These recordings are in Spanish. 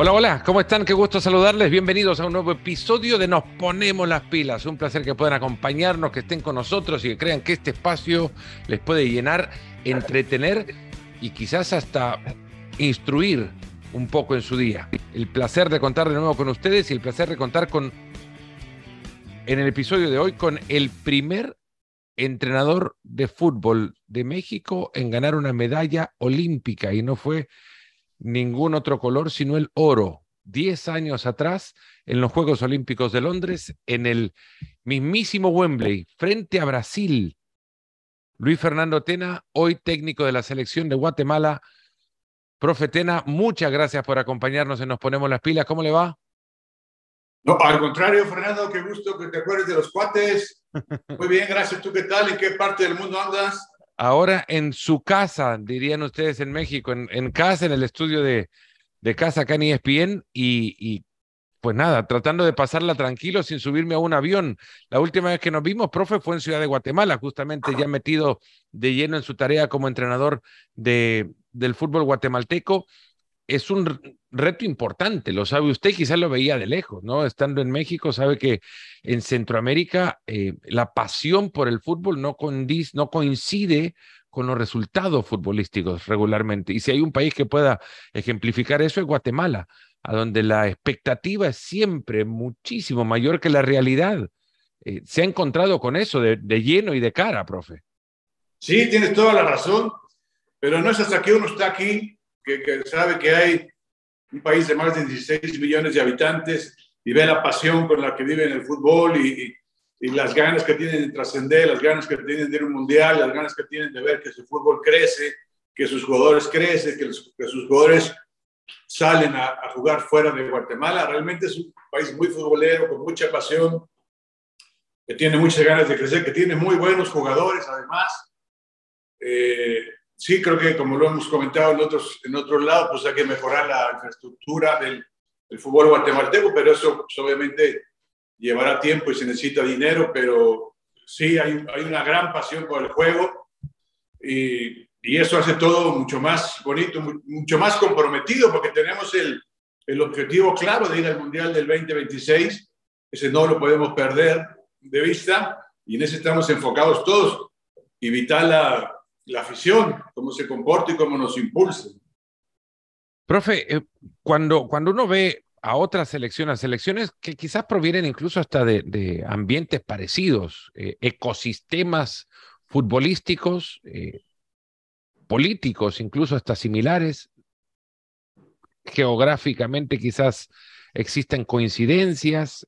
Hola, hola, ¿cómo están? Qué gusto saludarles. Bienvenidos a un nuevo episodio de Nos Ponemos las Pilas. Un placer que puedan acompañarnos, que estén con nosotros y que crean que este espacio les puede llenar, entretener y quizás hasta instruir un poco en su día. El placer de contar de nuevo con ustedes y el placer de contar con, en el episodio de hoy, con el primer entrenador de fútbol de México en ganar una medalla olímpica y no fue ningún otro color sino el oro. Diez años atrás, en los Juegos Olímpicos de Londres, en el mismísimo Wembley, frente a Brasil. Luis Fernando Tena, hoy técnico de la selección de Guatemala. Profe Tena, muchas gracias por acompañarnos en Nos Ponemos las Pilas. ¿Cómo le va? No, al contrario, Fernando, qué gusto que te acuerdes de los cuates. Muy bien, gracias. ¿Tú qué tal? ¿En qué parte del mundo andas? Ahora en su casa, dirían ustedes en México, en, casa, en el estudio de, casa acá en ESPN y, y, pues nada, tratando de pasarla tranquilo sin subirme a un avión. La última vez que nos vimos, profe, fue en Ciudad de Guatemala, justamente ya metido de lleno en su tarea como entrenador de, del fútbol guatemalteco es un reto importante, lo sabe usted, quizás lo veía de lejos, ¿no? Estando en México, sabe que en Centroamérica eh, la pasión por el fútbol no, coincide con los resultados futbolísticos regularmente. Y si hay un país que pueda ejemplificar eso es Guatemala, a donde la expectativa es siempre muchísimo mayor que la realidad. Eh, ¿Se ha encontrado con eso de, de lleno y de cara, profe? Sí, tienes toda la razón, pero no es hasta que uno está aquí que, sabe que hay un país de más de 16 millones de habitantes y ve la pasión con la que viven el fútbol y, y, las ganas que tienen de trascender, las ganas que tienen de ir a un mundial, las ganas que tienen de ver que su fútbol crece, que sus jugadores crecen, que, que sus jugadores salen a, a, jugar fuera de Guatemala. Realmente es un país muy futbolero, con mucha pasión, que tiene muchas ganas de crecer, que tiene muy buenos jugadores además. Eh, sí, creo que como lo hemos comentado en otros, en otros lados, pues hay que mejorar la infraestructura del, fútbol guatemalteco, pero eso pues, obviamente llevará tiempo y se necesita dinero, pero sí hay, hay una gran pasión por el juego y, y, eso hace todo mucho más bonito, mucho más comprometido, porque tenemos el, el objetivo claro de ir al Mundial del 2026, ese no lo podemos perder de vista y en ese estamos enfocados todos, evitar la la afición, cómo se comporta y cómo nos impulsa. Profe, eh, cuando, cuando uno ve a otras selecciones, selecciones que quizás provienen incluso hasta de, ambientes parecidos, eh, ecosistemas futbolísticos, eh, políticos, incluso hasta similares, geográficamente quizás existen coincidencias,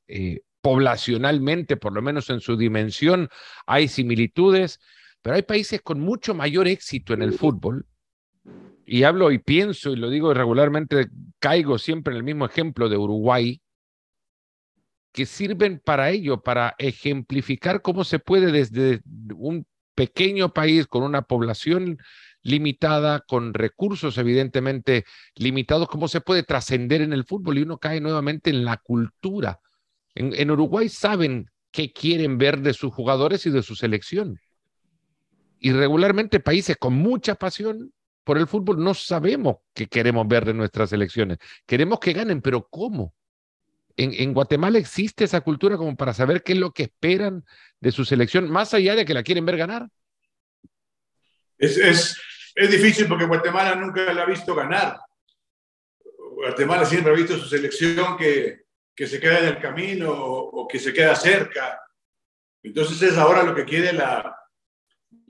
poblacionalmente, por lo menos en su dimensión, hay similitudes, pero hay países con mucho mayor éxito en el fútbol, y hablo y pienso y lo digo regularmente, caigo siempre en el mismo ejemplo de Uruguay, que sirven para ello, para ejemplificar cómo se puede desde un pequeño país con una población limitada, con recursos evidentemente limitados, cómo se puede trascender en el fútbol y uno cae nuevamente en la cultura. En, en Uruguay saben qué quieren ver de sus jugadores y de su selección. Y regularmente países con mucha pasión por el fútbol no sabemos qué queremos ver de nuestras elecciones. Queremos que ganen, pero ¿cómo? En, Guatemala existe esa cultura como para saber qué es lo que esperan de su selección, más allá de que la quieren ver ganar. Es, es, es difícil porque Guatemala nunca la ha visto ganar. Guatemala siempre ha visto su selección que, que se queda en el camino o, o que se queda cerca. Entonces es ahora lo que quiere la,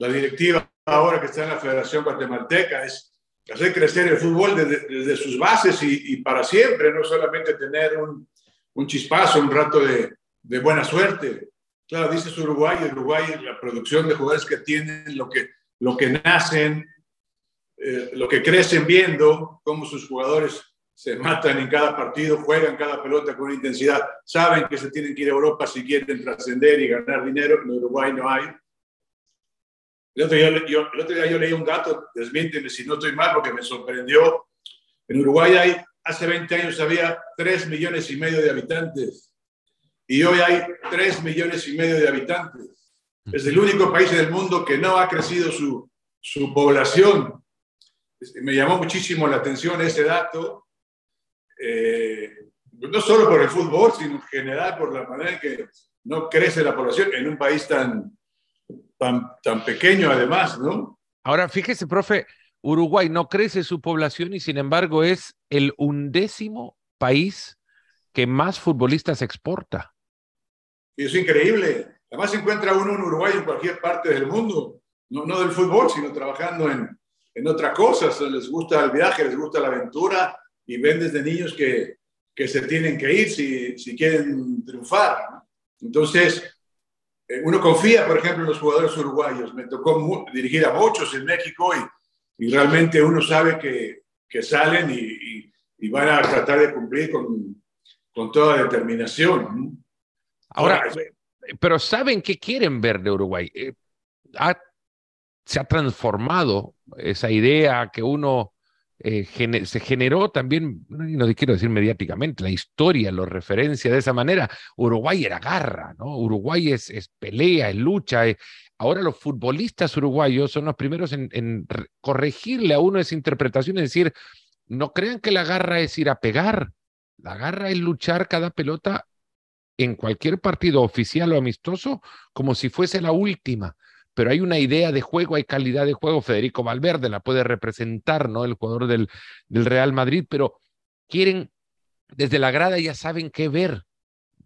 la directiva ahora que está en la Federación Guatemalteca es hacer crecer el fútbol desde, sus bases y, para siempre, no solamente tener un, un chispazo, un rato de, de, buena suerte. Claro, dices Uruguay, Uruguay, la producción de jugadores que tienen, lo que, lo que nacen, eh, lo que crecen viendo, cómo sus jugadores se matan en cada partido, juegan cada pelota con intensidad, saben que se tienen que ir a Europa si quieren trascender y ganar dinero, en Uruguay no hay. El otro, día, yo, el otro día yo leí un dato, desmiénteme si no estoy mal, porque me sorprendió. En Uruguay hay, hace 20 años había 3 millones y medio de habitantes y hoy hay 3 millones y medio de habitantes. Es el único país del mundo que no ha crecido su, su población. Me llamó muchísimo la atención ese dato. eh, no solo por el fútbol, sino en general por la manera en que no crece la población en un país tan, tan, tan pequeño además, ¿no? Ahora, fíjese, profe, Uruguay no crece su población y sin embargo es el undécimo país que más futbolistas exporta. Y es increíble. Además se encuentra uno en Uruguay en cualquier parte del mundo, no, no del fútbol, sino trabajando en, en otras cosas. Les gusta el viaje, les gusta la aventura y ven desde niños que, que se tienen que ir si, si quieren triunfar. Entonces, uno confía, por ejemplo, en los jugadores uruguayos. Me tocó dirigir a muchos en México y, y realmente uno sabe que, que salen y, y, van a tratar de cumplir con, con toda determinación. Ahora, pero ¿saben qué quieren ver de Uruguay? Eh, se ha transformado esa idea que uno eh, se generó también, no quiero decir mediáticamente, la historia lo referencia de esa manera. Uruguay era garra, ¿no? Uruguay es, es pelea, es lucha. Eh. Ahora los futbolistas uruguayos son los primeros en, en corregirle a uno esa interpretación, es decir, no crean que la garra es ir a pegar, la garra es luchar cada pelota en cualquier partido oficial o amistoso como si fuese la última pero hay una idea de juego, hay calidad de juego. Federico Valverde la puede representar, ¿no? El jugador del, del Real Madrid, pero quieren, desde la grada ya saben qué ver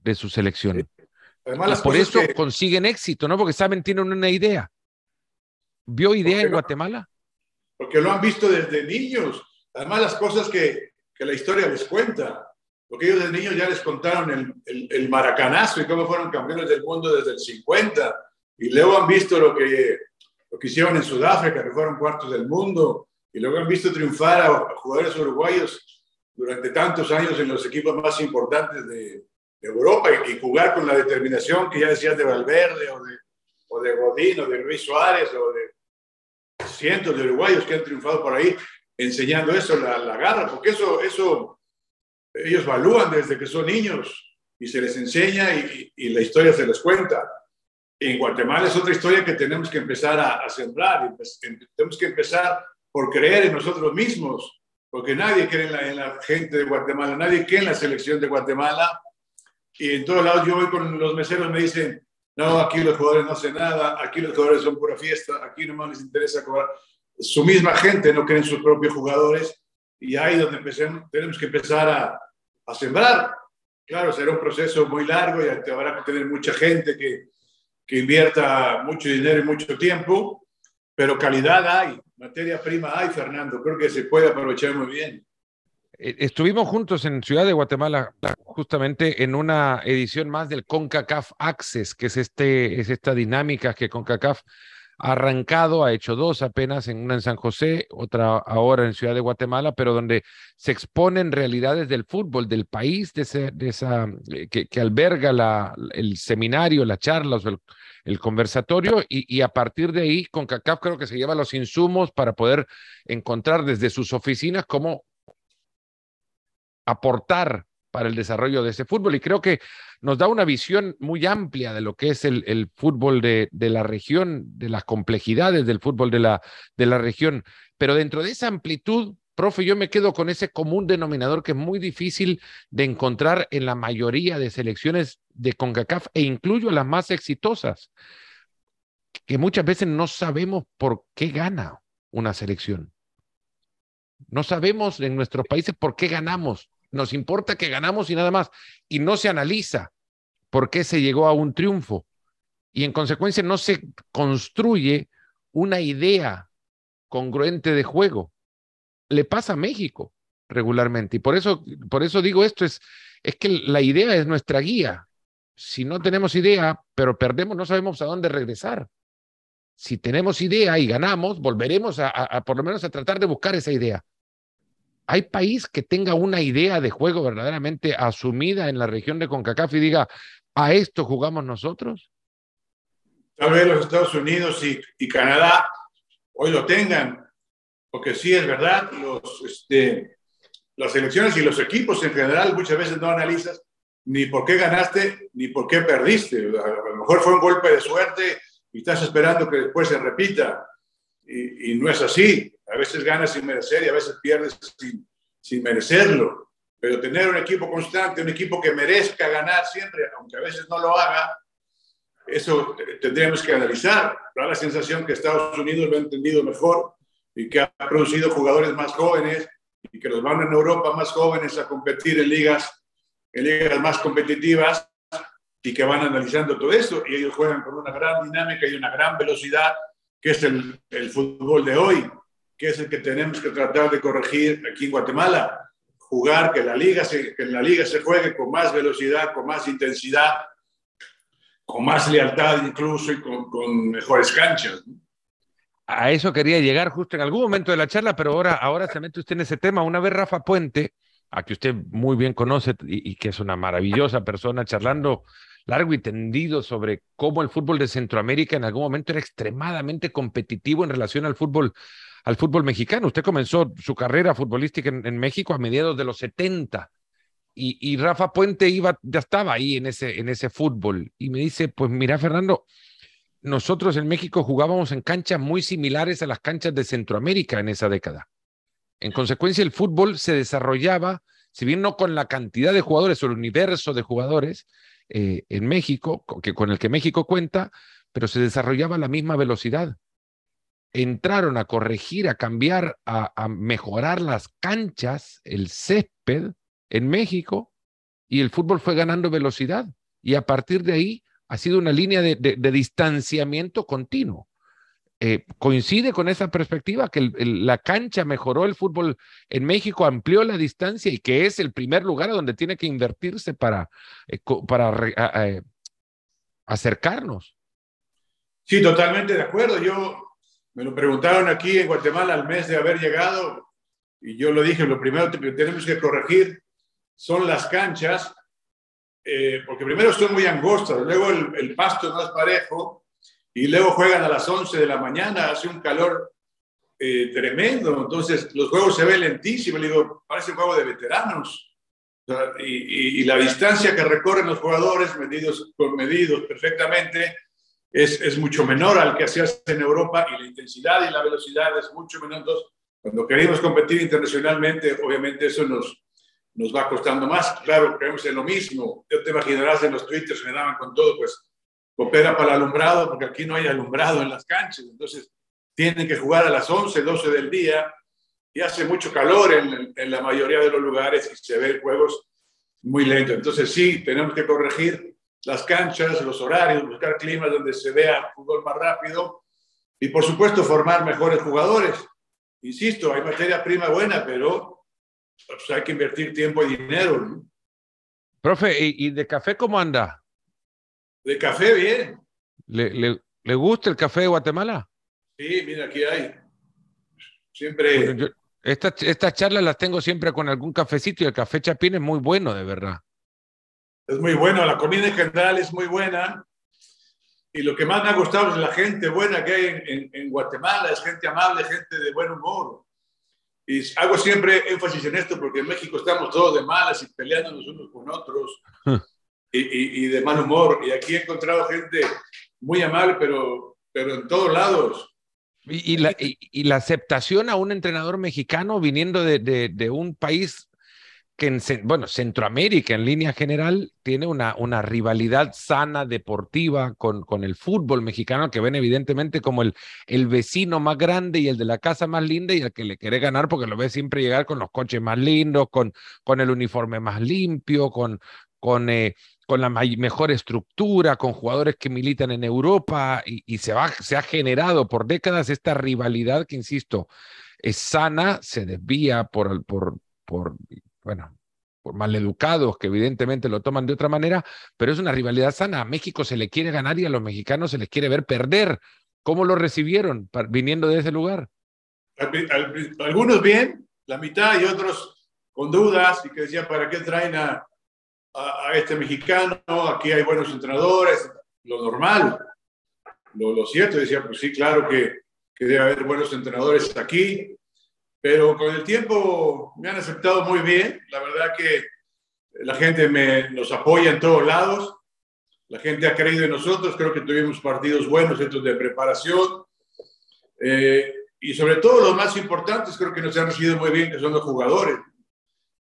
de su selección. Además, por eso consiguen éxito, ¿no? Porque saben, tienen una idea. ¿Vio idea en Guatemala? Porque lo han visto desde niños. Además, las cosas que, que la historia les cuenta. Porque ellos desde niños ya les contaron el, el, el maracanazo y cómo fueron campeones del mundo desde el 50 y luego han visto lo que, lo que hicieron en Sudáfrica, que fueron cuartos del mundo, y luego han visto triunfar a, jugadores uruguayos durante tantos años en los equipos más importantes de, Europa y, jugar con la determinación que ya decías de Valverde o de, o de Godín o de Luis Suárez o de cientos de uruguayos que han triunfado por ahí enseñando eso, la, la garra, porque eso, eso ellos evalúan desde que son niños y se les enseña y, y la historia se les cuenta en Guatemala es otra historia que tenemos que empezar a, sembrar. Tenemos que empezar por creer en nosotros mismos, porque nadie cree en la, gente de Guatemala, nadie cree en la selección de Guatemala. Y en todos lados yo voy con los meseros, me dicen, no, aquí los jugadores no hacen nada, aquí los jugadores son pura fiesta, aquí no les interesa cobrar. Su misma gente no cree en sus propios jugadores y ahí donde empecemos, tenemos que empezar a, a sembrar. Claro, será un proceso muy largo y habrá que tener mucha gente que, que invierta mucho dinero y mucho tiempo, pero calidad hay, materia prima hay, Fernando. Creo que se puede aprovechar muy bien. Eh, estuvimos juntos en Ciudad de Guatemala, justamente en una edición más del CONCACAF Access, que es, este, es esta dinámica que CONCACAF arrancado, ha hecho dos apenas, en una en San José, otra ahora en Ciudad de Guatemala, pero donde se exponen realidades del fútbol, del país, de, esa, eh, que, alberga el seminario, la charla, el, conversatorio, y, y, a partir de ahí, CONCACAF creo que se lleva los insumos para poder encontrar desde sus oficinas cómo aportar para el desarrollo de ese fútbol. Y creo que nos da una visión muy amplia de lo que es el, fútbol de, de, la región, de las complejidades del fútbol de la, de la región. Pero dentro de esa amplitud, profe, yo me quedo con ese común denominador que es muy difícil de encontrar en la mayoría de selecciones de CONCACAF e incluyo las más exitosas, que muchas veces no sabemos por qué gana una selección. No sabemos en nuestros países por qué ganamos nos importa que ganamos y nada más. Y no se analiza por qué se llegó a un triunfo. Y en consecuencia no se construye una idea congruente de juego. Le pasa a México regularmente. Y por eso, por eso digo esto, es, es que la idea es nuestra guía. Si no tenemos idea, pero perdemos, no sabemos a dónde regresar. Si tenemos idea y ganamos, volveremos a, a por lo menos a tratar de buscar esa idea. ¿Hay país que tenga una idea de juego verdaderamente asumida en la región de CONCACAF y diga, a esto jugamos nosotros? Tal vez los Estados Unidos y, Canadá hoy lo tengan, porque sí es verdad, los, este, las elecciones y los equipos en general muchas veces no analizas ni por qué ganaste ni por qué perdiste. A lo mejor fue un golpe de suerte y estás esperando que después se repita. Y, y no es así. A veces ganas sin merecer y a veces pierdes sin, sin merecerlo. pero tener un equipo constante, un equipo que merezca ganar siempre, aunque a veces no lo haga, eso tendríamos que analizar. Da la sensación que Estados Unidos lo ha entendido mejor y que ha producido jugadores más jóvenes y que los van en Europa más jóvenes a competir en ligas, en ligas más competitivas y que van analizando todo eso y ellos juegan con una gran dinámica y una gran velocidad, que es el, el fútbol de hoy, que es el que tenemos que tratar de corregir aquí en Guatemala. Jugar, que la liga se, que la liga se juegue con más velocidad, con más intensidad, con más lealtad incluso y con, con mejores canchas. A eso quería llegar justo en algún momento de la charla, pero ahora, ahora se mete usted en ese tema. Una vez Rafa Puente, a que usted muy bien conoce y, y que es una maravillosa persona, charlando largo y tendido sobre cómo el fútbol de Centroamérica en algún momento era extremadamente competitivo en relación al fútbol, al fútbol mexicano. Usted comenzó su carrera futbolística en, México a mediados de los 70 y, y, Rafa Puente iba, ya estaba ahí en ese, en ese fútbol y me dice, pues mira Fernando, nosotros en México jugábamos en canchas muy similares a las canchas de Centroamérica en esa década. En consecuencia, el fútbol se desarrollaba, si bien no con la cantidad de jugadores o el universo de jugadores, eh, en México, que, con el que México cuenta, pero se desarrollaba a la misma velocidad. Entraron a corregir, a cambiar, a, mejorar las canchas, el césped en México, y el fútbol fue ganando velocidad. Y a partir de ahí ha sido una línea de, distanciamiento continuo. Eh, coincide con esa perspectiva que el, la cancha mejoró el fútbol en México, amplió la distancia y que es el primer lugar donde tiene que invertirse para, eh, a, acercarnos. Sí, totalmente de acuerdo. Yo me lo preguntaron aquí en Guatemala al mes de haber llegado y yo lo dije, lo primero que tenemos que corregir son las canchas, eh, porque primero son muy angostas, luego el, pasto no es parejo y luego juegan a las 11 de la mañana, hace un calor eh, tremendo, entonces los juegos se ven lentísimos, le digo, parece un juego de veteranos. Y, la distancia que recorren los jugadores, medidos, con medidos perfectamente, es, es mucho menor al que hacías en Europa y la intensidad y la velocidad es mucho menor. Entonces, cuando queremos competir internacionalmente, obviamente eso nos, nos va costando más. Claro, creemos en lo mismo. Yo te imaginarás en los twitters me daban con todo, pues coopera para el alumbrado, porque aquí no hay alumbrado en las canchas, entonces tienen que jugar a las 11, 12 del día y hace mucho calor en, en la mayoría de los lugares y se ven juegos muy lentos. Entonces sí, tenemos que corregir las canchas, los horarios, buscar climas donde se vea fútbol más rápido y por supuesto formar mejores jugadores. Insisto, hay materia prima buena, pero pues, hay que invertir tiempo y dinero. ¿no? Profe, ¿y, de café cómo anda? De café, bien. ¿Le, le, le gusta el café de Guatemala? Sí, mira, aquí hay. Siempre. Bueno, yo, estas esta charlas las tengo siempre con algún cafecito y el café Chapín es muy bueno, de verdad. Es muy bueno, la comida en general es muy buena. Y lo que más me ha gustado es la gente buena que hay en, en, en Guatemala, es gente amable, gente de buen humor. Y hago siempre énfasis en esto porque en México estamos todos de malas y peleándonos unos con otros y, y, y, de mal humor. Y aquí he encontrado gente muy amable, pero, pero en todos lados. Y, y, la, y, la, aceptación a un entrenador mexicano viniendo de, de, de, un país que, en, bueno, Centroamérica en línea general tiene una, una rivalidad sana deportiva con, con, el fútbol mexicano que ven evidentemente como el, el vecino más grande y el de la casa más linda y el que le quiere ganar porque lo ve siempre llegar con los coches más lindos, con, con el uniforme más limpio, con, con eh, con la mejor estructura, con jugadores que militan en Europa y, se, va, se ha generado por décadas esta rivalidad que, insisto, es sana, se desvía por, por, por bueno, por maleducados que evidentemente lo toman de otra manera, pero es una rivalidad sana. A México se le quiere ganar y a los mexicanos se les quiere ver perder. ¿Cómo lo recibieron viniendo de ese lugar? Algunos bien, la mitad y otros con dudas y que decían, ¿para qué traen a, este mexicano, aquí hay buenos entrenadores, lo normal, lo, lo cierto, decía, pues sí, claro que, que, debe haber buenos entrenadores aquí, pero con el tiempo me han aceptado muy bien, la verdad que la gente me, nos apoya en todos lados, la gente ha creído en nosotros, creo que tuvimos partidos buenos, estos de preparación, eh, y sobre todo los más importantes creo que nos han recibido muy bien, que son los jugadores.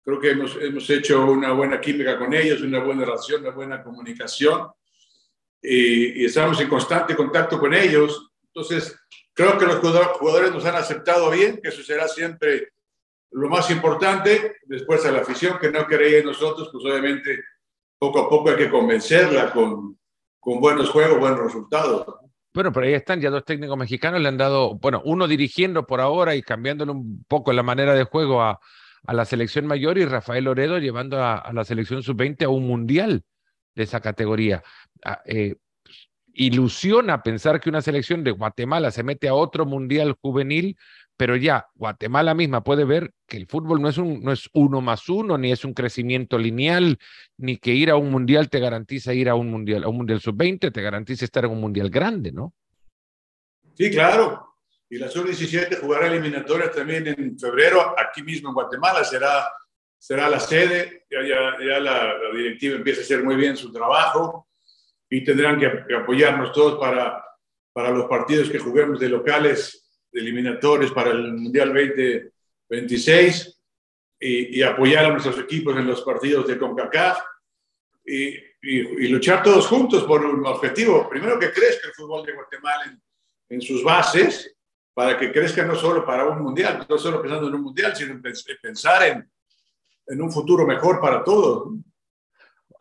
Creo que hemos, hemos hecho una buena química con ellos, una buena relación, una buena comunicación. Y, estamos en constante contacto con ellos. Entonces, creo que los jugadores nos han aceptado bien, que eso será siempre lo más importante. Después a la afición que no creía en nosotros, pues obviamente poco a poco hay que convencerla con, con buenos juegos, buenos resultados. Bueno, pero ahí están ya dos técnicos mexicanos, le han dado, bueno, uno dirigiendo por ahora y cambiándole un poco la manera de juego a, a la selección mayor y Rafael Loredo llevando a, la selección sub-20 a un mundial de esa categoría. Ah, eh, ilusiona pensar que una selección de Guatemala se mete a otro mundial juvenil, pero ya Guatemala misma puede ver que el fútbol no es, un, no es uno más uno, ni es un crecimiento lineal, ni que ir a un mundial te garantiza ir a un mundial, a un mundial sub-20, te garantiza estar en un mundial grande, ¿no? Sí, claro y la sub-17 jugará eliminatorias también en febrero, aquí mismo en Guatemala, será, será la sede, ya, ya, la, directiva empieza a hacer muy bien su trabajo y tendrán que, apoyarnos todos para, para los partidos que juguemos de locales, de eliminatorios para el Mundial 2026 y, y apoyar a nuestros equipos en los partidos de CONCACAF y, luchar todos juntos por un objetivo. Primero que crezca el fútbol de Guatemala en, en sus bases para que crezca no solo para un mundial, no solo pensando en un mundial, sino en pensar en, en un futuro mejor para todos.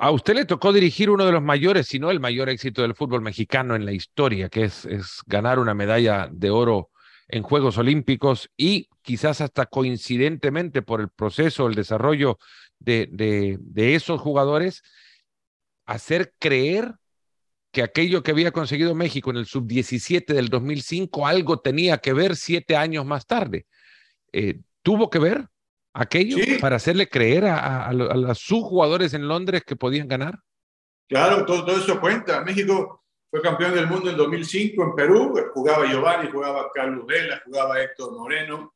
A usted le tocó dirigir uno de los mayores, si no el mayor éxito del fútbol mexicano en la historia, que es, ganar una medalla de oro en Juegos Olímpicos y quizás hasta coincidentemente por el proceso, el desarrollo de, de, de esos jugadores, hacer creer que aquello que había conseguido México en el sub-17 del 2005 algo tenía que ver siete años más tarde. Eh, ¿Tuvo que ver aquello para hacerle creer a, a, sus jugadores en Londres que podían ganar? Claro, todo, todo, eso cuenta. México fue campeón del mundo en 2005 en Perú, jugaba Giovanni, jugaba Carlos Vela, jugaba Héctor Moreno,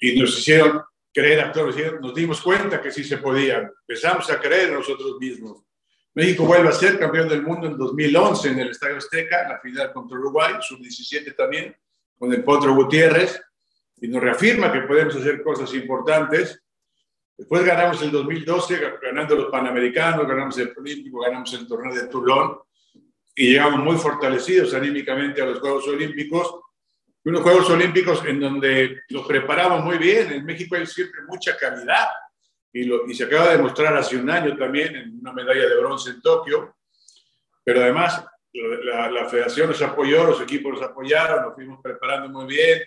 y, nos hicieron creer a todos, nos dimos cuenta que sí se podía, empezamos a creer nosotros mismos. México vuelve a ser campeón del mundo en 2011 en el Estadio Azteca, la final contra Uruguay, sub-17 también, con el Potro Gutiérrez, y nos reafirma que podemos hacer cosas importantes. Después ganamos el 2012, ganando los Panamericanos, ganamos el Olímpico, ganamos el torneo de Toulon, y llegamos muy fortalecidos anímicamente a los Juegos Olímpicos. Unos Juegos Olímpicos en donde los preparamos muy bien. En México hay siempre mucha calidad y, se acaba de mostrar hace un año también en una medalla de bronce en Tokio, pero además la, federación nos apoyó, los equipos nos apoyaron, nos fuimos preparando muy bien,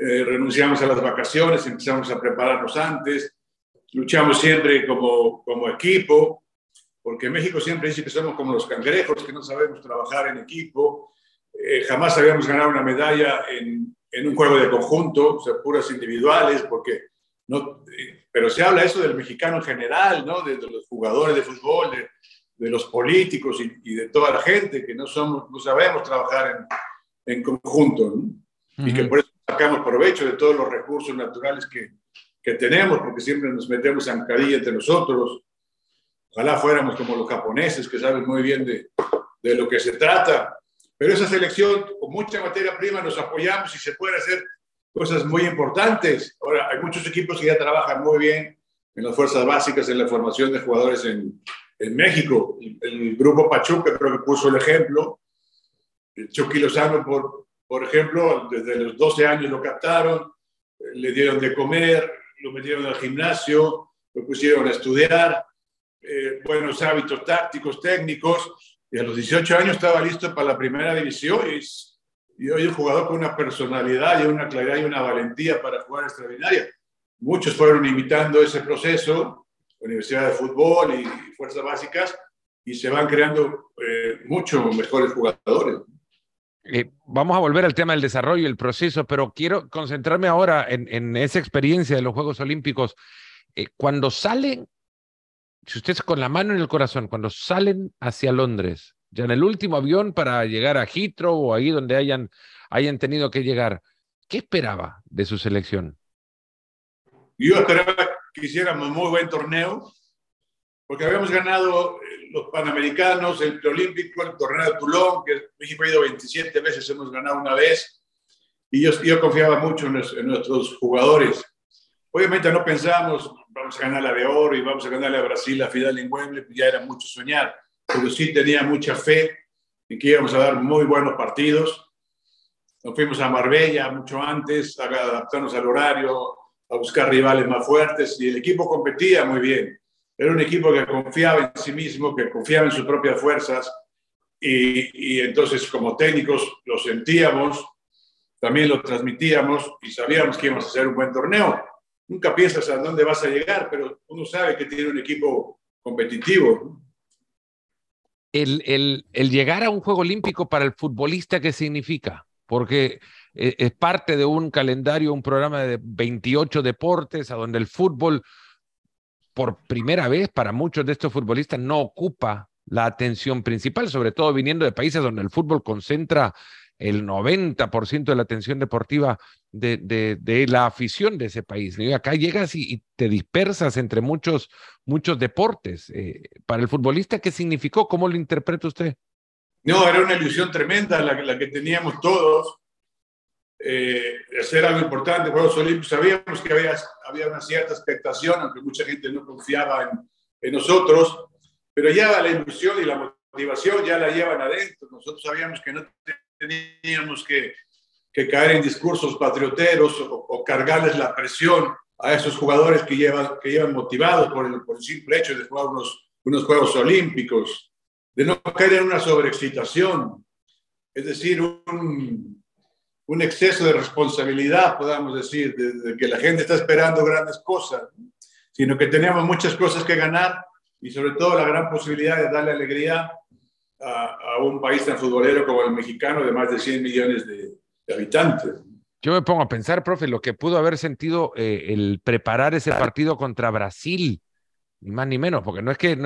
eh, renunciamos a las vacaciones, empezamos a prepararnos antes, luchamos siempre como, como equipo, porque México siempre dice que somos como los cangrejos, que no sabemos trabajar en equipo, eh, jamás habíamos ganado una medalla en, en, un juego de conjunto, o sea, puras individuales, porque no, eh, pero se habla eso del mexicano en general, ¿no? De, los jugadores de fútbol, de, de los políticos y, de toda la gente, que no, somos, no sabemos trabajar en, en conjunto, ¿no? Y que por eso sacamos provecho de todos los recursos naturales que, que tenemos, porque siempre nos metemos zancadilla entre nosotros. Ojalá fuéramos como los japoneses, que saben muy bien de, de lo que se trata. Pero esa selección, con mucha materia prima, nos apoyamos y se puede hacer cosas muy importantes. Ahora, hay muchos equipos que ya trabajan muy bien en las fuerzas básicas, en la formación de jugadores en, en México. El, grupo Pachuca creo que puso el ejemplo. El Chucky Lozano, por, por ejemplo, desde los 12 años lo captaron, le dieron de comer, lo metieron al gimnasio, lo pusieron a estudiar, eh, buenos hábitos tácticos, técnicos, y a los 18 años estaba listo para la primera división y y hoy un jugador con una personalidad y una claridad y una valentía para jugar extraordinaria. Muchos fueron imitando ese proceso, Universidad de Fútbol y Fuerzas Básicas, y se van creando eh, muchos mejores jugadores. Eh, vamos a volver al tema del desarrollo y el proceso, pero quiero concentrarme ahora en, esa experiencia de los Juegos Olímpicos. Eh, cuando salen, si ustedes con la mano en el corazón, cuando salen hacia Londres, ya en el último avión para llegar a Heathrow o ahí donde hayan, hayan tenido que llegar. ¿Qué esperaba de su selección? Yo esperaba que hiciéramos muy buen torneo, porque habíamos ganado eh, los Panamericanos, el Preolímpico, el torneo de Toulon, que México ha ido 27 veces, hemos ganado una vez, y yo, yo confiaba mucho en, nuestros jugadores. Obviamente no pensábamos, vamos a ganar la de oro y vamos a ganarle a Brasil la final en Wembley, ya era mucho soñar, pero sí tenía mucha fe en que íbamos a dar muy buenos partidos. Nos fuimos a Marbella mucho antes, a adaptarnos al horario, a buscar rivales más fuertes y el equipo competía muy bien. Era un equipo que confiaba en sí mismo, que confiaba en sus propias fuerzas y, entonces como técnicos lo sentíamos, también lo transmitíamos y sabíamos que íbamos a hacer un buen torneo nunca piensas a dónde vas a llegar, pero uno sabe que tiene un equipo competitivo. El, llegar a un juego olímpico para el futbolista, ¿qué significa? Porque eh, es parte de un calendario, un programa de 28 deportes, a donde el fútbol, por primera vez para muchos de estos futbolistas, no ocupa la atención principal, sobre todo viniendo de países donde el fútbol concentra el 90% de la atención deportiva de, la afición de ese país. Y acá llegas y, te dispersas entre muchos, muchos deportes. Eh, para el futbolista, ¿qué significó? ¿Cómo lo interpreta usted? No, era una ilusión tremenda la, que teníamos todos. Eh, hacer algo importante, Juegos Olímpicos. Sabíamos que había, había una cierta expectación, aunque mucha gente no confiaba en, en nosotros, pero ya la ilusión y la motivación ya la llevan adentro. Nosotros sabíamos que no teníamos que, que caer en discursos patrioteros o, cargarles la presión a esos jugadores que llevan, que llevan motivados por el, por el simple hecho de jugar unos, unos Juegos Olímpicos, de no caer en una sobreexcitación, es decir, un, un exceso de responsabilidad, podamos decir, de, que la gente está esperando grandes cosas, sino que teníamos muchas cosas que ganar y sobre todo la gran posibilidad de darle alegría a, un país tan futbolero como el mexicano de más de 100 millones de, habitantes. Yo me pongo a pensar, profe, lo que pudo haber sentido eh, el preparar ese partido contra Brasil, ni más ni menos, porque no es que,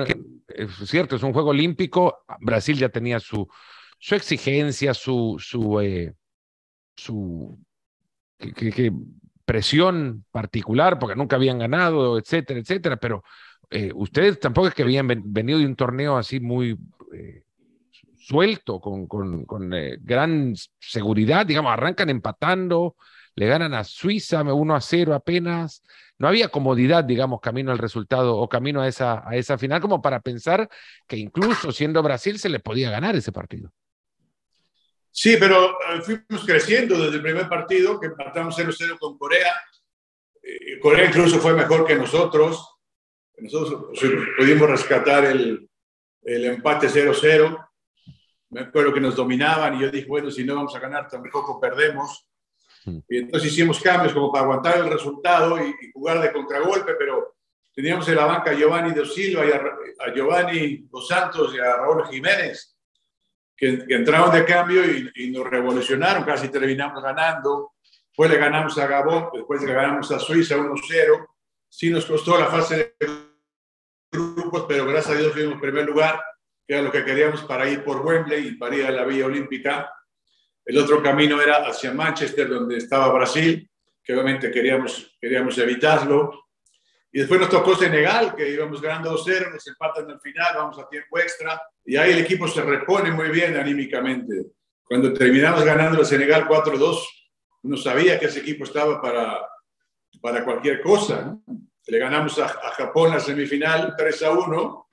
es cierto, es un juego olímpico, Brasil ya tenía su, su exigencia, su, su, eh, su presión particular, porque nunca habían ganado, etcétera, etcétera, pero eh, ustedes tampoco es que habían venido de un torneo así muy suelto, con, con, eh, gran seguridad, digamos, arrancan empatando, le ganan a Suiza 1 a 0 apenas. No había comodidad, digamos, camino al resultado o camino a esa, a esa final, como para pensar que incluso siendo Brasil se le podía ganar ese partido. Sí, pero eh, fuimos creciendo desde el primer partido, que empatamos 0-0 con Corea. Eh, Corea incluso fue mejor que nosotros. Nosotros pudimos rescatar el, el empate 0-0 me acuerdo que nos dominaban y yo dije, bueno, si no vamos a ganar, tampoco perdemos. Hmm. Y entonces hicimos cambios como para aguantar el resultado y, jugar de contragolpe, pero teníamos en la banca a Giovanni Dos Silva y a, Giovanni Dos Santos y a Raúl Jiménez, que, entraron de cambio y, nos revolucionaron, casi terminamos ganando. Después le ganamos a Gabón, después le ganamos a Suiza 1-0. Sí nos costó la fase de grupos, pero gracias a Dios fuimos en primer lugar que era lo que queríamos para ir por Wembley y para ir a la Villa Olímpica. El otro camino era hacia Manchester, donde estaba Brasil, que obviamente queríamos, queríamos evitarlo. Y después nos tocó Senegal, que íbamos ganando 2-0, nos empatan al final, vamos a tiempo extra, y ahí el equipo se repone muy bien anímicamente. Cuando terminamos ganando el Senegal 4-2, uno sabía que ese equipo estaba para, para cualquier cosa. Le ganamos a, a Japón la semifinal 3-1,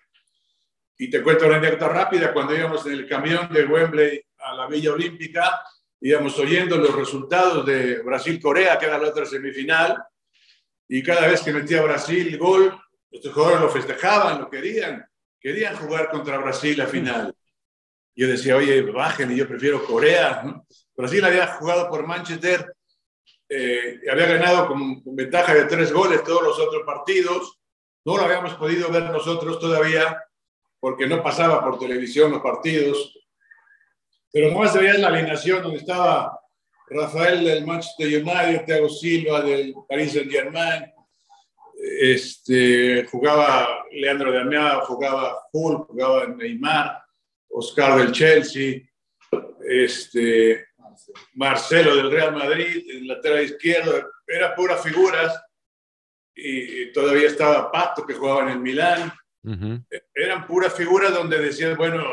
y te cuento una anécdota rápida, cuando íbamos en el camión de Wembley a la Villa Olímpica, íbamos oyendo los resultados de Brasil-Corea, que era la otra semifinal, y cada vez que metía Brasil gol, los jugadores lo festejaban, lo querían, querían jugar contra Brasil la final. Yo decía, oye, bajen, y yo prefiero Corea. Brasil había jugado por Manchester, eh, había ganado con, con ventaja de tres goles todos los otros partidos, no lo habíamos podido ver nosotros todavía, porque no pasaba por televisión los partidos. Pero nomás veía la alineación donde estaba Rafael del Manchester United, Thiago Silva del Paris Saint-Germain, este, jugaba Leandro de jugaba Hulk, jugaba Neymar, Oscar del Chelsea, este, Marcelo del Real Madrid, en lateral izquierdo, eran puras figuras, y, todavía estaba Pato que jugaba en el Milán, eran puras figuras donde decían, bueno,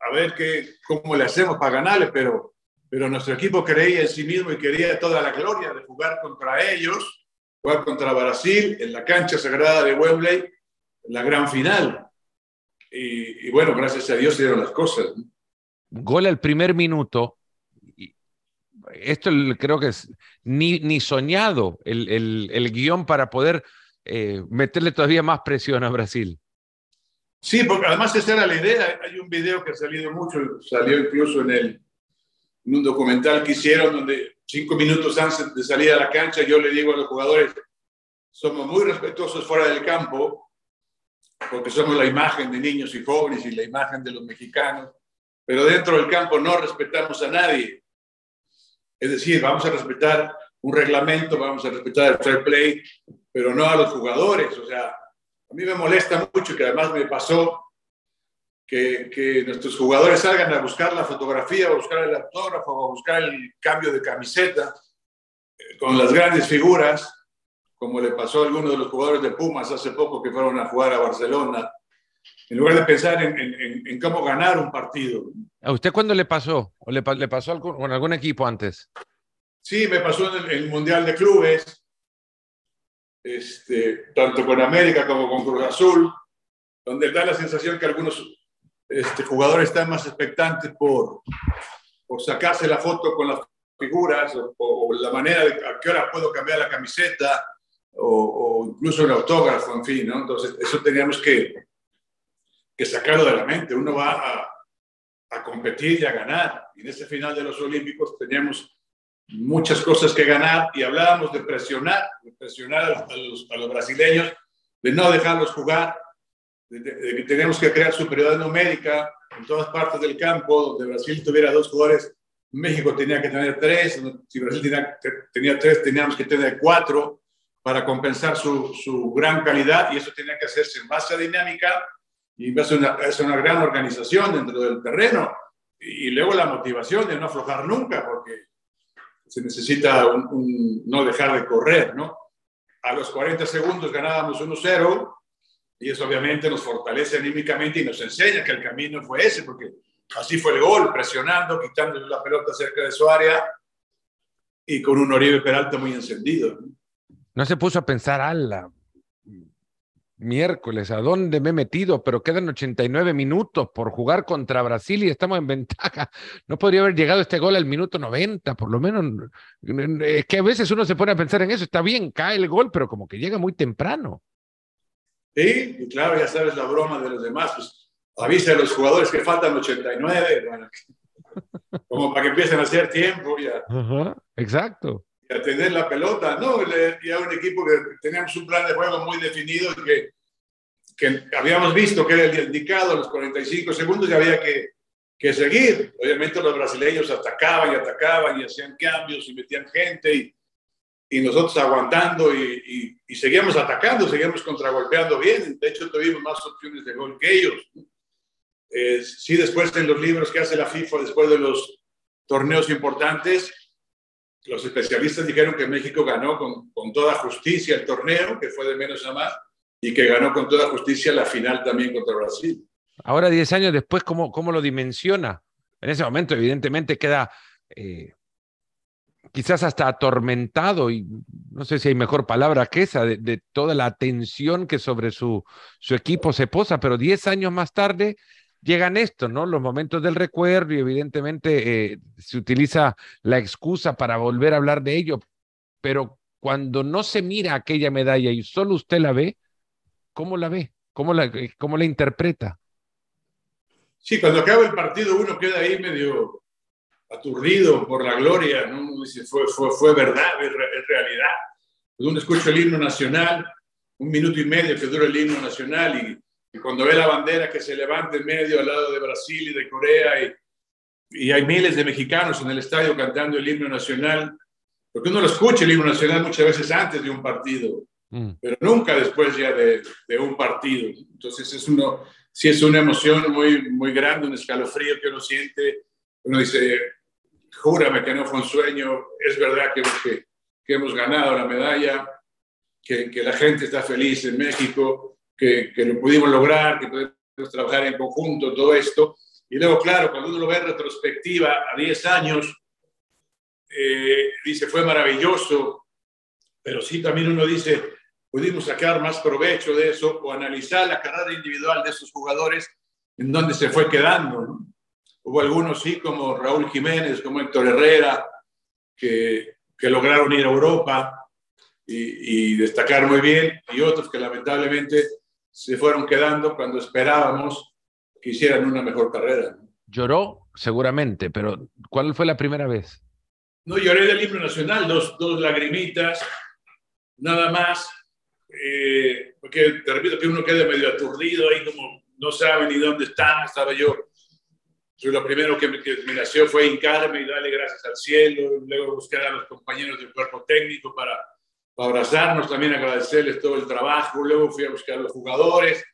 a ver qué, cómo le hacemos para ganarle, pero, pero nuestro equipo creía en sí mismo y quería toda la gloria de jugar contra ellos, jugar contra Brasil en la cancha sagrada de Wembley, la gran final. Y, bueno, gracias a Dios se dieron las cosas. Gol al primer minuto. Esto creo que es ni, ni soñado el, el, el guion para poder eh, meterle todavía más presión a Brasil. Sí, porque además esa era la idea. Hay un video que ha salido mucho, salió incluso en, el, en un documental que hicieron donde cinco minutos antes de salir a la cancha yo le digo a los jugadores, somos muy respetuosos fuera del campo, porque somos la imagen de niños y jóvenes y la imagen de los mexicanos, pero dentro del campo no respetamos a nadie. Es decir, vamos a respetar un reglamento, vamos a respetar el fair play, pero no a los jugadores. O sea, a mí me molesta mucho que además me pasó que, que, nuestros jugadores salgan a buscar la fotografía, a buscar el autógrafo, a buscar el cambio de camiseta eh, con las grandes figuras, como le pasó a algunos de los jugadores de Pumas hace poco que fueron a jugar a Barcelona, en lugar de pensar en, en, en cómo ganar un partido. ¿A usted cuándo le pasó? ¿O le, le pasó con algún equipo antes? Sí, me pasó en el, el Mundial de Clubes, este, tanto con América como con Cruz Azul, donde da la sensación que algunos este, jugadores están más expectantes por, por sacarse la foto con las figuras o, o, la manera de a qué hora puedo cambiar la camiseta o, o incluso el autógrafo, en fin, ¿no? Entonces, eso teníamos que, que sacarlo de la mente. Uno va a, a competir y a ganar. Y en este final de los Olímpicos teníamos muchas cosas que ganar y hablábamos de presionar, de presionar a los, a los brasileños, de no dejarlos jugar, de, que tenemos que crear superioridad numérica en todas partes del campo, donde Brasil tuviera dos jugadores, México tenía que tener tres, si Brasil tenía, tenía tres, teníamos que tener cuatro para compensar su, su, gran calidad y eso tenía que hacerse en base a dinámica y en base a una, a una gran organización dentro del terreno y luego la motivación de no aflojar nunca, porque se necesita un, un, no dejar de correr, ¿no? A los 40 segundos ganábamos 1-0 y eso obviamente nos fortalece anímicamente y nos enseña que el camino fue ese, porque así fue el gol, presionando, quitándole la pelota cerca de su área y con un Oribe Peralta muy encendido. ¿no? se puso a pensar, ala, miércoles, ¿a dónde me he metido? Pero quedan 89 minutos por jugar contra Brasil y estamos en ventaja. No podría haber llegado este gol al minuto 90, por lo menos. Es que a veces uno se pone a pensar en eso, está bien, cae el gol, pero como que llega muy temprano. Sí, y claro, ya sabes la broma de los demás, pues avisa a los jugadores que faltan 89, bueno, como para que empiecen a hacer tiempo ya. Uh -huh, exacto y atender la pelota. No, y a un equipo que teníamos un plan de juego muy definido y que, que habíamos visto que era el indicado a los 45 segundos y había que, que seguir. Obviamente los brasileños atacaban y atacaban y hacían cambios y metían gente y, y nosotros aguantando y, y, y, seguíamos atacando, seguíamos contragolpeando bien. De hecho, tuvimos más opciones de gol que ellos. Eh, sí, después en los libros que hace la FIFA, después de los torneos importantes, los especialistas dijeron que México ganó con, con, toda justicia el torneo, que fue de menos a más, y que ganó con toda justicia la final también contra Brasil. Ahora, 10 años después, ¿cómo, cómo lo dimensiona? En ese momento, evidentemente, queda eh, quizás hasta atormentado, y no sé si hay mejor palabra que esa, de, toda la atención que sobre su, su equipo se posa, pero 10 años más tarde llegan esto, ¿no? Los momentos del recuerdo y evidentemente eh, se utiliza la excusa para volver a hablar de ello, pero cuando no se mira aquella medalla y solo usted la ve, ¿cómo la ve? ¿Cómo la, eh, cómo la interpreta? Sí, cuando acaba el partido uno queda ahí medio aturdido por la gloria, ¿no? Dice, fue, fue, fue verdad, es, es realidad. Uno escucha el himno nacional, un minuto y medio que dura el himno nacional y y cuando ve la bandera que se levanta en medio al lado de Brasil y de Corea y, y, hay miles de mexicanos en el estadio cantando el himno nacional, porque uno lo escucha el himno nacional muchas veces antes de un partido, mm. pero nunca después ya de, de, un partido. Entonces es uno, sí es una emoción muy, muy grande, un escalofrío que uno siente. Uno dice, júrame que no fue un sueño, es verdad que, que, que hemos ganado la medalla, que, que la gente está feliz en México que, que, lo pudimos lograr, que podemos trabajar en conjunto, todo esto. Y luego, claro, cuando uno lo ve en retrospectiva a 10 años, eh, dice, fue maravilloso, pero sí también uno dice, pudimos sacar más provecho de eso o analizar la carrera individual de esos jugadores en donde se fue quedando. Hubo algunos, sí, como Raúl Jiménez, como Héctor Herrera, que, que lograron ir a Europa y, y, destacar muy bien, y otros que lamentablemente se fueron quedando cuando esperábamos que hicieran una mejor carrera. Lloró seguramente, pero ¿cuál fue la primera vez? No, lloré del himno nacional, dos, dos lagrimitas, nada más, eh, porque te repito que uno queda medio aturdido ahí como no sabe ni dónde están, estaba yo. Yo lo primero que me, que me, nació fue hincarme y darle gracias al cielo, luego buscar a los compañeros del cuerpo técnico para, para abrazarnos, también agradecerles todo el trabajo, luego fui a buscar a los jugadores,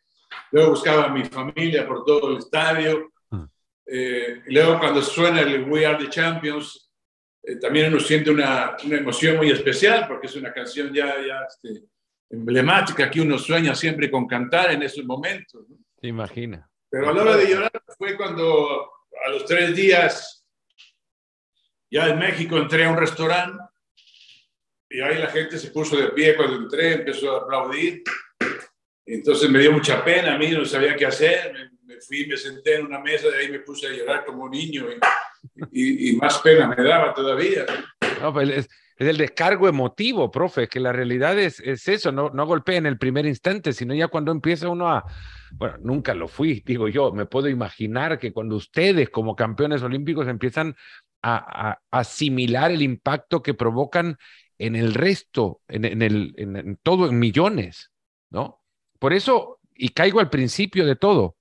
luego buscaba a mi familia por todo el estadio, eh, y luego cuando suena el We Are the Champions, eh, también uno siente una, una, emoción muy especial porque es una canción ya, ya este, emblemática que uno sueña siempre con cantar en esos momentos. ¿no? Te imagina. Pero a la hora de llorar fue cuando a los tres días ya en México entré a un restaurante y ahí la gente se puso de pie cuando entré, empezó a aplaudir. Entonces me dio mucha pena, a mí no sabía qué hacer, me, me fui, me senté en una mesa y ahí me puse a llorar como un niño. Y, y, más pena me daba todavía. Pues es, el descargo emotivo, profe, que la realidad es, es eso, no, no golpea en el primer instante, sino ya cuando empieza uno a, bueno, nunca lo fui, digo yo, me puedo imaginar que cuando ustedes como campeones olímpicos empiezan a, asimilar el impacto que provocan en el resto, en, en el, en todo, en millones, ¿no? Por eso, y caigo al principio de todo,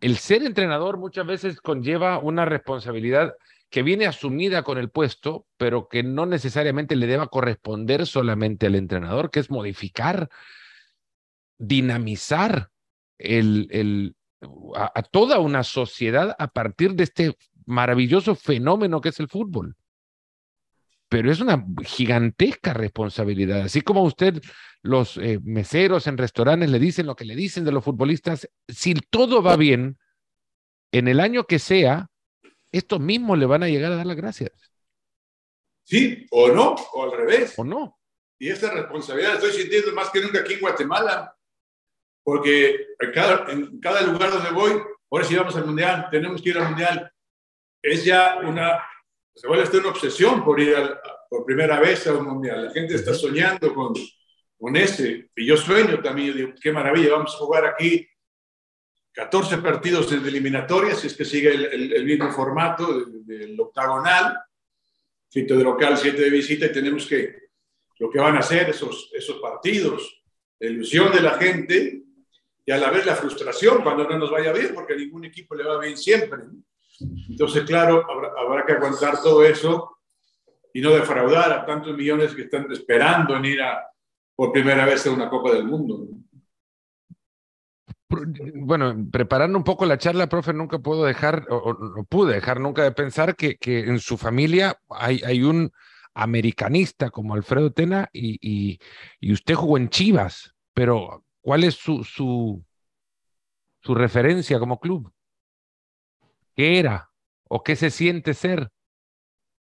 el ser entrenador muchas veces conlleva una responsabilidad que viene asumida con el puesto, pero que no necesariamente le deba corresponder solamente al entrenador, que es modificar, dinamizar a toda una sociedad a partir de este maravilloso fenómeno que es el fútbol. Pero es una gigantesca responsabilidad. Así como usted, los eh, meseros en restaurantes le dicen lo que le dicen de los futbolistas, si todo va bien, en el año que sea, estos mismos le van a llegar a dar las gracias. Sí, o no, o al revés. O no. Y esta responsabilidad estoy sintiendo más que nunca aquí en Guatemala, porque en cada, en cada lugar donde voy, ahora sí vamos al Mundial, tenemos que ir al Mundial, es ya una, se vuelve hasta una obsesión por ir por primera vez a un Mundial. La gente está soñando con, con ese, y yo sueño también, yo digo, qué maravilla, vamos a jugar aquí 14 partidos en eliminatoria, si es que sigue el, el, el mismo formato del, octagonal, 7 de local, 7 de visita, y tenemos que, lo que van a hacer esos, esos partidos, la ilusión de la gente y a la vez la frustración cuando no nos vaya bien, porque a ningún equipo le va bien siempre. Entonces, claro, habrá, que aguantar todo eso y no defraudar a tantos millones que están esperando en ir a, por primera vez a una Copa del Mundo bueno, preparando un poco la charla, profe, nunca puedo dejar, o, no pude dejar nunca de pensar que, en su familia hay, un americanista como Alfredo Tena y, y, y, usted jugó en Chivas, pero ¿cuál es su, su, su referencia como club? ¿Qué era? ¿O qué se siente ser?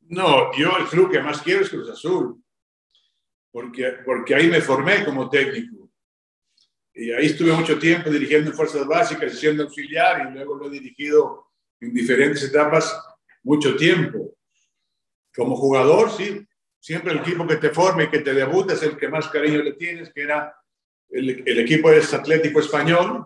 No, yo el club que más quiero es Cruz Azul, porque, porque ahí me formé como técnico y ahí estuve mucho tiempo dirigiendo en fuerzas básicas siendo auxiliar y luego lo he dirigido en diferentes etapas mucho tiempo. Como jugador, sí, siempre el equipo que te forme y que te debuta es el que más cariño le tienes, que era el, el equipo es Atlético Español.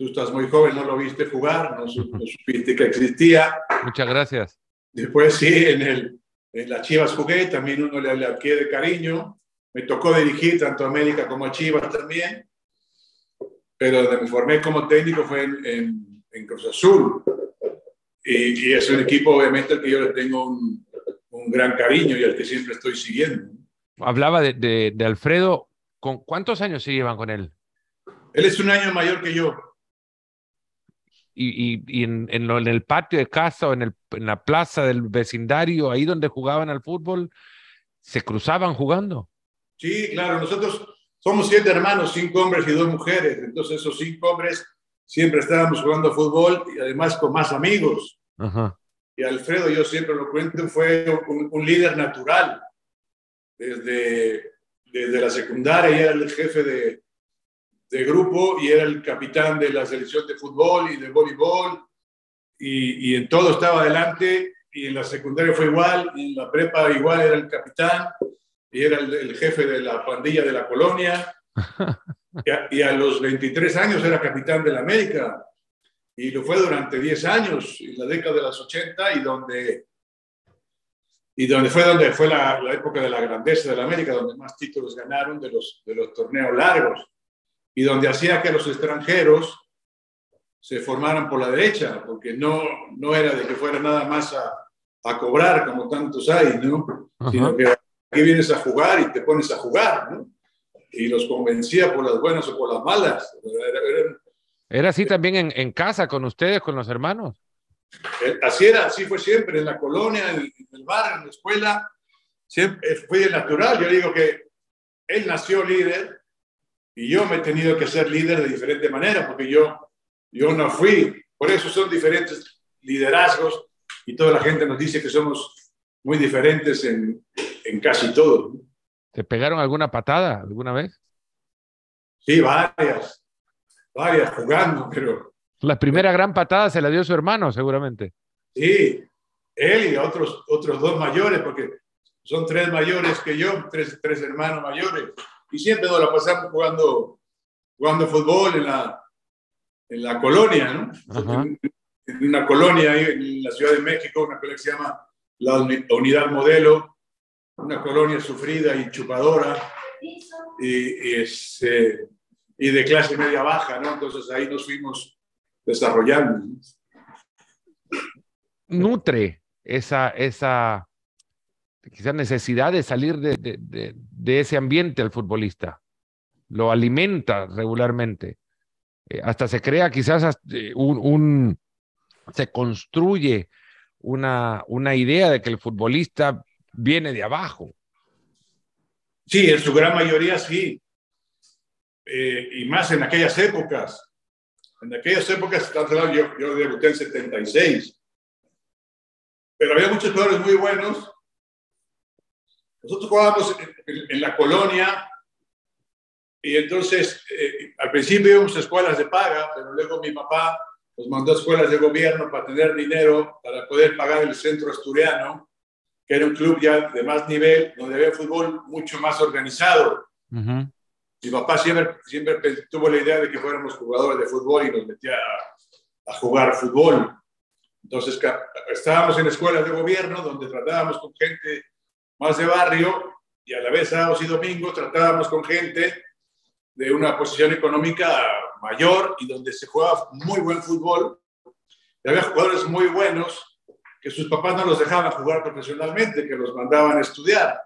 Tú estás muy joven, no lo viste jugar, no, no supiste que existía. Muchas gracias. Después sí, en, el, en las Chivas jugué, también uno le, le adquiere cariño. Me tocó dirigir tanto a América como a Chivas también pero donde me formé como técnico fue en, en, en Cruz Azul. Y, y, es un equipo, obviamente, al que yo le tengo un, un, gran cariño y al que siempre estoy siguiendo. Hablaba de, de, de, Alfredo. ¿Con cuántos años se llevan con él? Él es un año mayor que yo. Y, y, y en, en, lo, en, el patio de casa o en, el, en la plaza del vecindario, ahí donde jugaban al fútbol, se cruzaban jugando. Sí, claro, nosotros somos siete hermanos, cinco hombres y dos mujeres. Entonces esos cinco hombres siempre estábamos jugando fútbol y además con más amigos. Ajá. Y Alfredo, yo siempre lo cuento, fue un, un líder natural. desde, desde la secundaria, y era el jefe de, de grupo y era el capitán de la selección de fútbol y de voleibol. Y, y, en todo estaba adelante y en la secundaria fue igual y en la prepa igual era el capitán y era el, el jefe de la pandilla de la colonia. Y a, y a, los 23 años era capitán de la América. Y lo fue durante 10 años en la década de los 80 y donde y donde fue donde fue la, la época de la grandeza de la América donde más títulos ganaron de los, de los torneos largos y donde hacía que los extranjeros se formaran por la derecha, porque no, no era de que fuera nada más a, a cobrar como tantos hay, ¿no? Sino que aquí vienes a jugar y te pones a jugar, ¿no? Y los convencía por las buenas o por las malas. Era, era, ¿Era así también en, en, casa con ustedes, con los hermanos? Eh, así era, así fue siempre, en la colonia, en, en el bar, en la escuela. Siempre fue natural. Yo digo que él nació líder y yo me he tenido que ser líder de diferente manera, porque yo, yo no fui. Por eso son diferentes liderazgos y toda la gente nos dice que somos muy diferentes en, en casi todo. ¿Te pegaron alguna patada alguna vez? Sí, varias. Varias jugando, pero... La primera gran patada se la dio su hermano, seguramente. Sí, él y otros, otros dos mayores, porque son tres mayores que yo, tres, tres hermanos mayores y siempre nos la pasamos jugando, jugando fútbol en la, en la colonia, ¿no? En, en, una colonia ahí en la Ciudad de México, una colonia que se llama la Unidad Modelo, una colonia sufrida y chupadora y, y, es, eh, y de clase media baja, ¿no? Entonces ahí nos fuimos desarrollando. Nutre esa, esa quizás necesidad de salir de, de, de, ese ambiente al futbolista. Lo alimenta regularmente. Eh, hasta se crea quizás eh, un, un, se construye una, una idea de que el futbolista viene de abajo. Sí, en su gran mayoría sí. Eh, y más en aquellas épocas. En aquellas épocas, yo, yo debuté en 76. Pero había muchos jugadores muy buenos nosotros jugábamos en, en la colonia y entonces eh, al principio íbamos a escuelas de paga, pero luego mi papá nos mandó a escuelas de gobierno para tener dinero para poder pagar el centro asturiano, que era un club ya de más nivel, donde había fútbol mucho más organizado. Uh -huh. Mi papá siempre, siempre tuvo la idea de que fuéramos jugadores de fútbol y nos metía a, a jugar fútbol. Entonces estábamos en escuelas de gobierno donde tratábamos con gente más de barrio y a la vez sábados y domingos tratábamos con gente de una posición económica mayor y donde se jugaba muy buen fútbol. Y había jugadores muy buenos que sus papás no los dejaban jugar profesionalmente, que los mandaban a estudiar.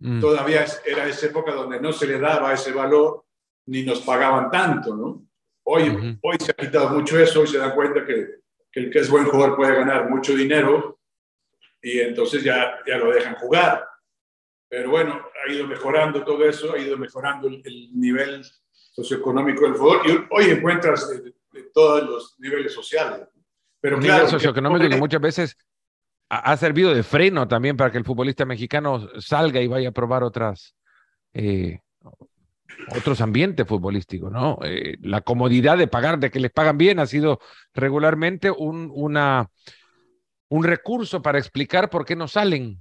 Mm. Todavía era esa época donde no se le daba ese valor ni nos pagaban tanto, ¿no? Hoy, uh -huh. hoy se ha quitado mucho eso, hoy se dan cuenta que, que el que es buen jugador puede ganar mucho dinero y entonces ya, ya lo dejan jugar. Pero bueno, ha ido mejorando todo eso, ha ido mejorando el, el nivel socioeconómico del fútbol y hoy encuentras de, de, todos los niveles sociales. Pero Un claro, nivel socioeconómico que, que muchas veces ha, ha, servido de freno también para que el futbolista mexicano salga y vaya a probar otras, eh, otros ambientes futbolísticos, ¿no? Eh, la comodidad de pagar, de que les pagan bien, ha sido regularmente un, una, un recurso para explicar por qué no salen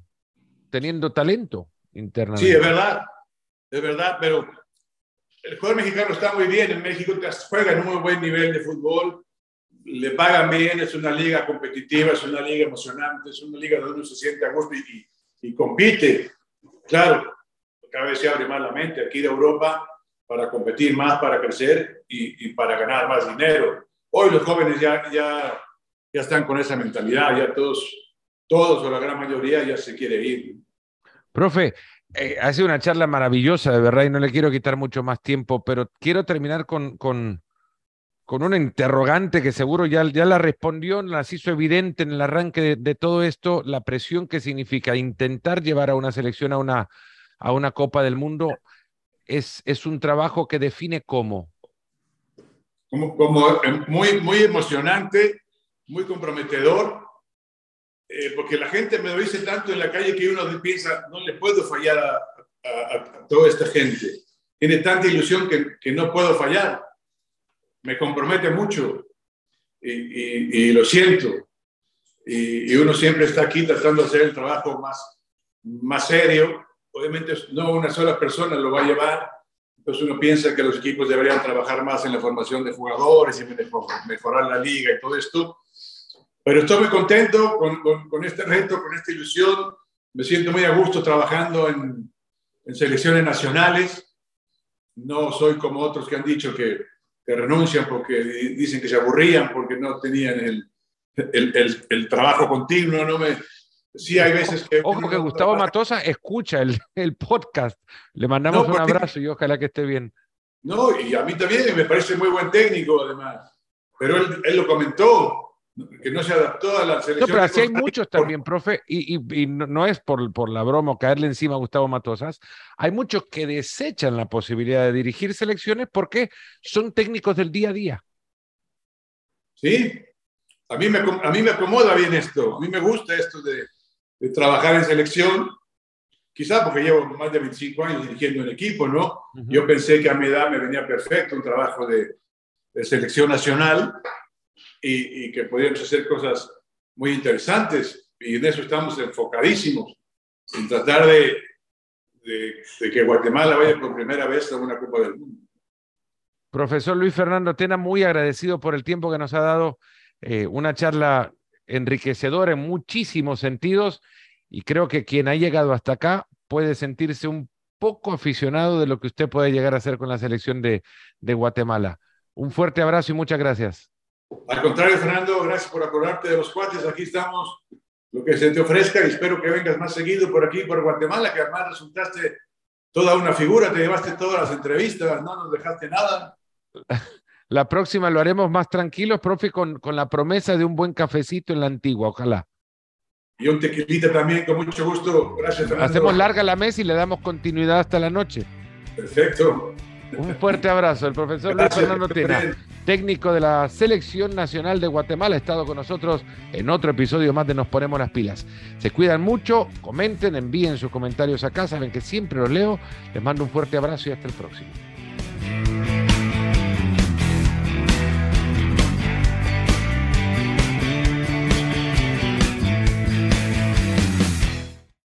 teniendo talento internamente. Sí, es verdad, es verdad, pero el jugador mexicano está muy bien, en México juega en un muy buen nivel de fútbol, le pagan bien, es una liga competitiva, es una liga emocionante, es una liga donde uno se siente a gusto y, compite. Claro, cada vez se abre más la mente aquí de Europa para competir más, para crecer y, y, para ganar más dinero. Hoy los jóvenes ya, ya, ya están con esa mentalidad, ya todos, todos o la gran mayoría ya se quiere ir. Profe, eh, ha sido una charla maravillosa, de verdad, y no le quiero quitar mucho más tiempo, pero quiero terminar con, con, con una interrogante que seguro ya, ya la respondió, las hizo evidente en el arranque de, todo esto, la presión que significa intentar llevar a una selección a una, a una Copa del Mundo. Es, es un trabajo que define cómo. Como, como muy, muy emocionante, muy comprometedor, eh, porque la gente me lo dice tanto en la calle que uno piensa, no le puedo fallar a, a, toda esta gente. Tiene tanta ilusión que, que no puedo fallar. Me compromete mucho y, y, lo siento. Y, y, uno siempre está aquí tratando de hacer el trabajo más, más serio. Obviamente no una sola persona lo va a llevar. Entonces uno piensa que los equipos deberían trabajar más en la formación de jugadores y mejorar la liga y todo esto. Pero estoy muy contento con, con, con este reto, con esta ilusión. Me siento muy a gusto trabajando en, en selecciones nacionales. No soy como otros que han dicho que, que, renuncian porque dicen que se aburrían, porque no tenían el, el, el, el trabajo continuo. No me, sí hay veces que... Ojo que Gustavo Matosa escucha el, el podcast. Le mandamos no, un abrazo y ojalá que esté bien. No, y a mí también me parece muy buen técnico además. Pero él, él lo comentó, que no se adaptó a la selección. No, pero así hay muchos también, profe, y, y, y no, es por, por, la broma o caerle encima a Gustavo Matosas, hay muchos que desechan la posibilidad de dirigir selecciones porque son técnicos del día a día. Sí, a mí me, a mí me acomoda bien esto, a mí me gusta esto de, de trabajar en selección, quizá porque llevo más de 25 años dirigiendo un equipo, ¿no? Uh -huh. Yo pensé que a mi edad me venía perfecto un trabajo de, de selección nacional, y, que podríamos hacer cosas muy interesantes y en eso estamos enfocadísimos, en tratar de, que Guatemala vaya por primera vez a una Copa del Mundo. Profesor Luis Fernando Tena, muy agradecido por el tiempo que nos ha dado, eh, una charla enriquecedora en muchísimos sentidos y creo que quien ha llegado hasta acá puede sentirse un poco aficionado de lo que usted puede llegar a hacer con la selección de Guatemala. Un fuerte abrazo y muchas gracias. Al contrario, Fernando, gracias por acordarte de los cuates. Aquí estamos, lo que se te ofrezca y espero que vengas más seguido por aquí, por Guatemala, que además resultaste toda una figura, te llevaste todas las entrevistas, no nos dejaste nada. La próxima lo haremos más tranquilos, profe, con, con la promesa de un buen cafecito en la antigua, ojalá. Y un tequilita también, con mucho gusto. Gracias, Fernando. Hacemos larga la mesa y le damos continuidad hasta la noche. Perfecto. Un fuerte abrazo. El profesor Luis Fernando Tena, técnico de la Selección Nacional de Guatemala, ha estado con nosotros en otro episodio más de Nos Ponemos las Pilas. Se cuidan mucho, comenten, envíen sus comentarios acá, saben que siempre los leo. Les mando un fuerte abrazo y hasta el próximo.